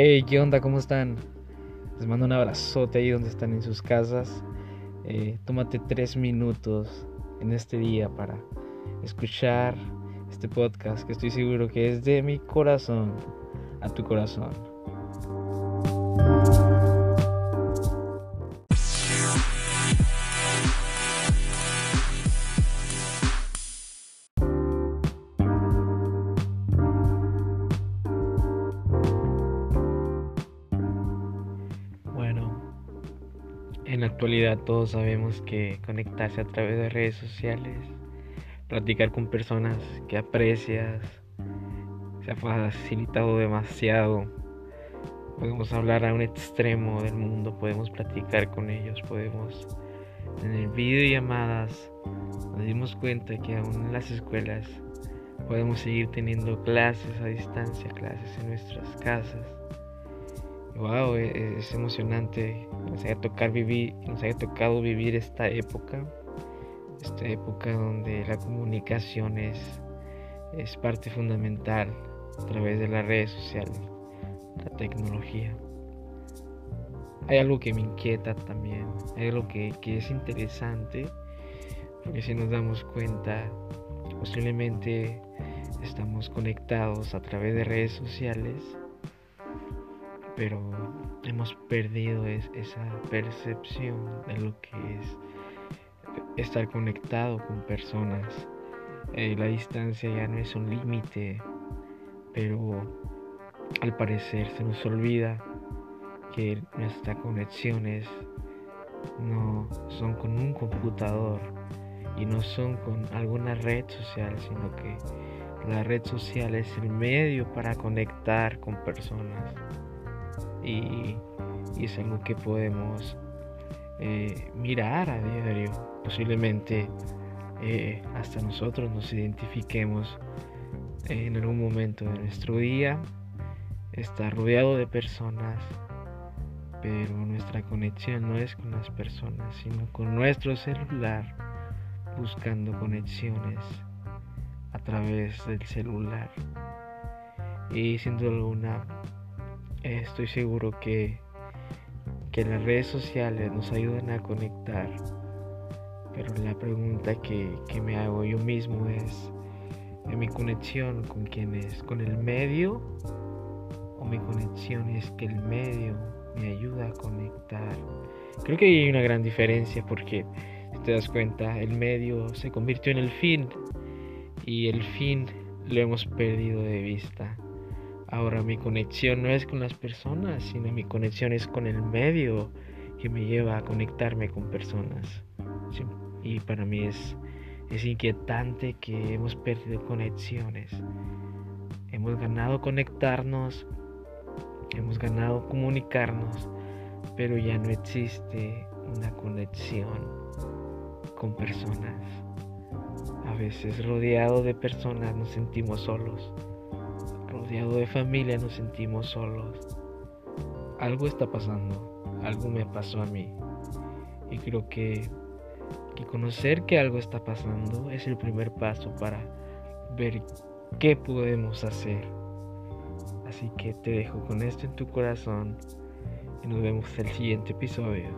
Hey, ¿qué onda? ¿Cómo están? Les mando un abrazote ahí donde están en sus casas. Eh, tómate tres minutos en este día para escuchar este podcast que estoy seguro que es de mi corazón a tu corazón. En la actualidad todos sabemos que conectarse a través de redes sociales, platicar con personas que aprecias, se ha facilitado demasiado. Podemos hablar a un extremo del mundo, podemos platicar con ellos, podemos tener videollamadas. Nos dimos cuenta que aún en las escuelas podemos seguir teniendo clases a distancia, clases en nuestras casas wow, e, e, es, emocionante nos haya, tocar vivir, nos haya tocado vivir esta época, esta época donde la comunicación es, es parte fundamental a través de las redes sociales, la tecnología. Hay algo que me inquieta también, hay algo que, que es interesante, porque si nos damos cuenta, posiblemente estamos conectados a través de redes sociales pero hemos perdido esa percepción de lo que es estar conectado con personas. Eh, la distancia ya no es un límite, pero al parecer se nos olvida que nuestras conexiones no son con un computador y no son con alguna red social, sino que la red social es el medio para conectar con personas y, es algo que podemos eh, mirar a diario. Posiblemente eh, hasta nosotros nos identifiquemos en algún momento de nuestro día, estar rodeado de personas, pero nuestra conexión no es con las personas, sino con nuestro celular, buscando conexiones a través del celular. Y sin duda alguna estoy seguro que, que las redes sociales nos ayudan a conectar. Pero la pregunta que, que me hago yo mismo es, ¿en mi conexión con quién es? ¿Con el medio? ¿O mi conexión es que el medio me ayuda a conectar? Creo que hay una gran diferencia porque, si te das cuenta, el medio se convirtió en el fin y el fin lo hemos perdido de vista. Ahora mi conexión no es con las personas, sino mi conexión es con el medio que me lleva a conectarme con personas. Y para mí es, es inquietante que hemos perdido conexiones. Hemos ganado conectarnos, hemos ganado comunicarnos, pero ya no existe una conexión con personas. A veces rodeado de personas nos sentimos solos de familia nos sentimos solos. Algo está pasando, algo me pasó a mí. Y creo que, que conocer que algo está pasando es el primer paso para ver qué podemos hacer. Así que te dejo con esto en tu corazón y nos vemos en el siguiente episodio.